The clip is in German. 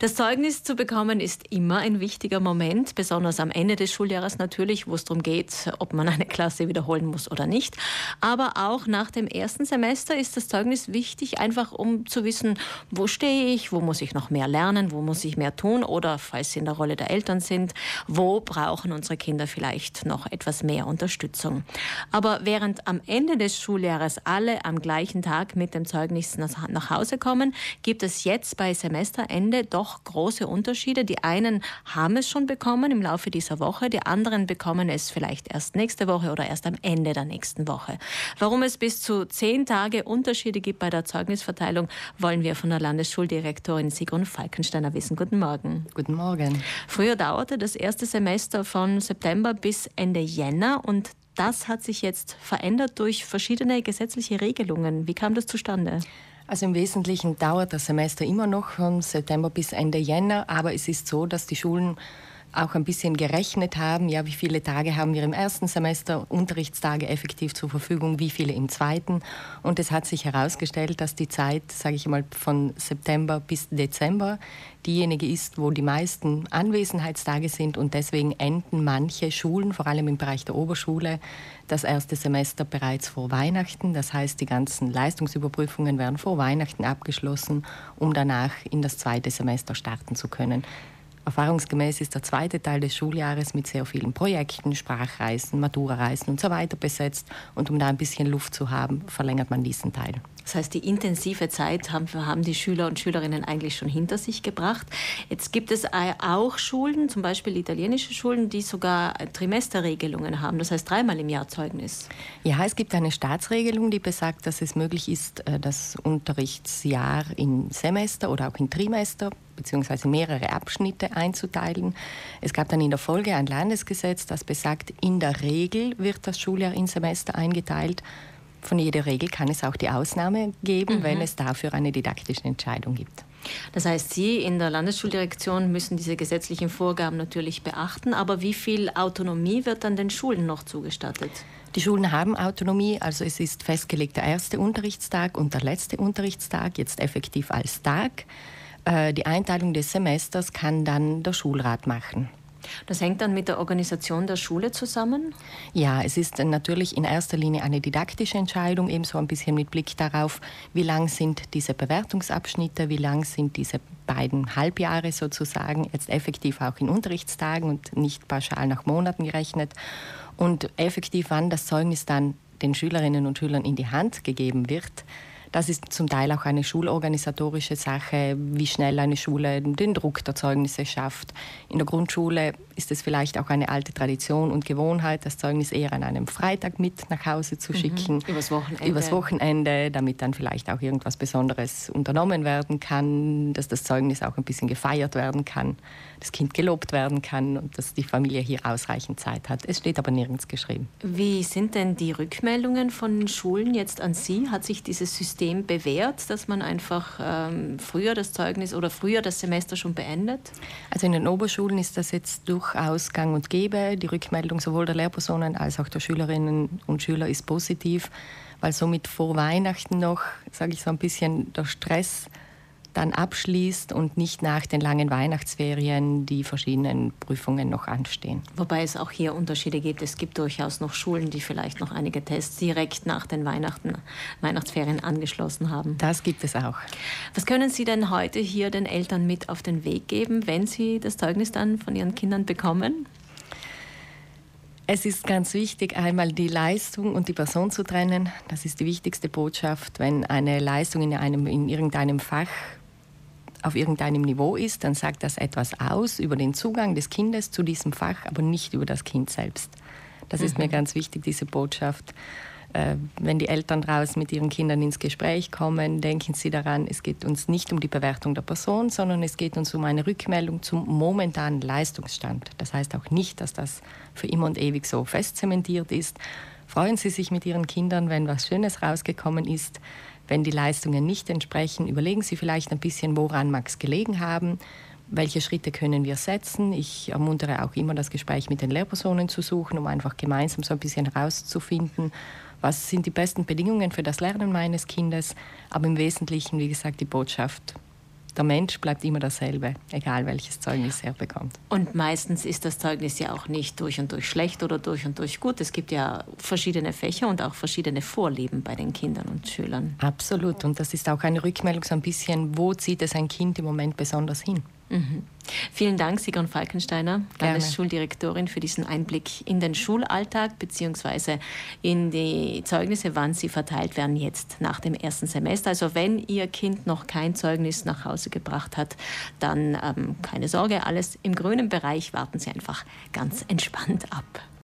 Das Zeugnis zu bekommen ist immer ein wichtiger Moment, besonders am Ende des Schuljahres natürlich, wo es darum geht, ob man eine Klasse wiederholen muss oder nicht. Aber auch nach dem ersten Semester ist das Zeugnis wichtig, einfach um zu wissen, wo stehe ich, wo muss ich noch mehr lernen, wo muss ich mehr tun oder, falls Sie in der Rolle der Eltern sind, wo brauchen unsere Kinder vielleicht noch etwas mehr Unterstützung. Aber während am Ende des Schuljahres alle am gleichen Tag mit dem Zeugnis nach Hause kommen, gibt es jetzt bei Semesterende doch doch große Unterschiede. Die einen haben es schon bekommen im Laufe dieser Woche, die anderen bekommen es vielleicht erst nächste Woche oder erst am Ende der nächsten Woche. Warum es bis zu zehn Tage Unterschiede gibt bei der Zeugnisverteilung, wollen wir von der Landesschuldirektorin Sigrun Falkensteiner wissen. Guten Morgen. Guten Morgen. Früher dauerte das erste Semester von September bis Ende Jänner und das hat sich jetzt verändert durch verschiedene gesetzliche Regelungen. Wie kam das zustande? Also im Wesentlichen dauert das Semester immer noch von September bis Ende Jänner, aber es ist so, dass die Schulen auch ein bisschen gerechnet haben, ja, wie viele Tage haben wir im ersten Semester Unterrichtstage effektiv zur Verfügung, wie viele im zweiten. Und es hat sich herausgestellt, dass die Zeit, sage ich mal, von September bis Dezember diejenige ist, wo die meisten Anwesenheitstage sind und deswegen enden manche Schulen, vor allem im Bereich der Oberschule, das erste Semester bereits vor Weihnachten. Das heißt, die ganzen Leistungsüberprüfungen werden vor Weihnachten abgeschlossen, um danach in das zweite Semester starten zu können. Erfahrungsgemäß ist der zweite Teil des Schuljahres mit sehr vielen Projekten, Sprachreisen, Maturareisen und so weiter besetzt. Und um da ein bisschen Luft zu haben, verlängert man diesen Teil. Das heißt, die intensive Zeit haben, haben die Schüler und Schülerinnen eigentlich schon hinter sich gebracht. Jetzt gibt es auch Schulen, zum Beispiel italienische Schulen, die sogar Trimesterregelungen haben, das heißt dreimal im Jahr Zeugnis. Ja, es gibt eine Staatsregelung, die besagt, dass es möglich ist, äh, das Unterrichtsjahr in Semester oder auch in Trimester bzw. mehrere Abschnitte einzuteilen. Es gab dann in der Folge ein Landesgesetz, das besagt, in der Regel wird das Schuljahr in Semester eingeteilt von jeder Regel kann es auch die Ausnahme geben, mhm. wenn es dafür eine didaktische Entscheidung gibt. Das heißt, Sie in der Landesschuldirektion müssen diese gesetzlichen Vorgaben natürlich beachten, aber wie viel Autonomie wird dann den Schulen noch zugestattet? Die Schulen haben Autonomie, also es ist festgelegt der erste Unterrichtstag und der letzte Unterrichtstag, jetzt effektiv als Tag. Äh, die Einteilung des Semesters kann dann der Schulrat machen. Das hängt dann mit der Organisation der Schule zusammen? Ja, es ist natürlich in erster Linie eine didaktische Entscheidung, ebenso ein bisschen mit Blick darauf, wie lang sind diese Bewertungsabschnitte, wie lang sind diese beiden Halbjahre sozusagen, jetzt effektiv auch in Unterrichtstagen und nicht pauschal nach Monaten gerechnet. Und effektiv, wann das Zeugnis dann den Schülerinnen und Schülern in die Hand gegeben wird, das ist zum Teil auch eine schulorganisatorische Sache, wie schnell eine Schule den Druck der Zeugnisse schafft. In der Grundschule ist es vielleicht auch eine alte Tradition und Gewohnheit, das Zeugnis eher an einem Freitag mit nach Hause zu mhm. schicken. Mhm. Übers Wochenende. Übers Wochenende, damit dann vielleicht auch irgendwas Besonderes unternommen werden kann, dass das Zeugnis auch ein bisschen gefeiert werden kann, das Kind gelobt werden kann und dass die Familie hier ausreichend Zeit hat. Es steht aber nirgends geschrieben. Wie sind denn die Rückmeldungen von Schulen jetzt an Sie? Hat sich dieses System System bewährt, dass man einfach ähm, früher das Zeugnis oder früher das Semester schon beendet? Also in den Oberschulen ist das jetzt durchaus gang und gäbe. Die Rückmeldung sowohl der Lehrpersonen als auch der Schülerinnen und Schüler ist positiv, weil somit vor Weihnachten noch, sage ich so ein bisschen, der Stress dann abschließt und nicht nach den langen Weihnachtsferien die verschiedenen Prüfungen noch anstehen. Wobei es auch hier Unterschiede gibt. Es gibt durchaus noch Schulen, die vielleicht noch einige Tests direkt nach den Weihnachten, Weihnachtsferien angeschlossen haben. Das gibt es auch. Was können Sie denn heute hier den Eltern mit auf den Weg geben, wenn Sie das Zeugnis dann von Ihren Kindern bekommen? Es ist ganz wichtig, einmal die Leistung und die Person zu trennen. Das ist die wichtigste Botschaft. Wenn eine Leistung in, einem, in irgendeinem Fach auf irgendeinem Niveau ist, dann sagt das etwas aus über den Zugang des Kindes zu diesem Fach, aber nicht über das Kind selbst. Das mhm. ist mir mhm. ganz wichtig, diese Botschaft. Äh, wenn die Eltern draußen mit ihren Kindern ins Gespräch kommen, denken sie daran, es geht uns nicht um die Bewertung der Person, sondern es geht uns um eine Rückmeldung zum momentanen Leistungsstand. Das heißt auch nicht, dass das für immer und ewig so festzementiert ist. Freuen Sie sich mit Ihren Kindern, wenn was Schönes rausgekommen ist. Wenn die Leistungen nicht entsprechen, überlegen Sie vielleicht ein bisschen, woran mag es gelegen haben. Welche Schritte können wir setzen? Ich ermuntere auch immer, das Gespräch mit den Lehrpersonen zu suchen, um einfach gemeinsam so ein bisschen herauszufinden, was sind die besten Bedingungen für das Lernen meines Kindes. Aber im Wesentlichen, wie gesagt, die Botschaft der Mensch bleibt immer dasselbe, egal welches Zeugnis er bekommt. Und meistens ist das Zeugnis ja auch nicht durch und durch schlecht oder durch und durch gut. Es gibt ja verschiedene Fächer und auch verschiedene Vorlieben bei den Kindern und Schülern. Absolut. Und das ist auch eine Rückmeldung so ein bisschen, wo zieht es ein Kind im Moment besonders hin? Mhm. Vielen Dank, Sigrun Falkensteiner, Landesschuldirektorin, für diesen Einblick in den Schulalltag bzw. in die Zeugnisse, wann sie verteilt werden jetzt nach dem ersten Semester. Also wenn Ihr Kind noch kein Zeugnis nach Hause gebracht hat, dann ähm, keine Sorge, alles im grünen Bereich. Warten Sie einfach ganz entspannt ab.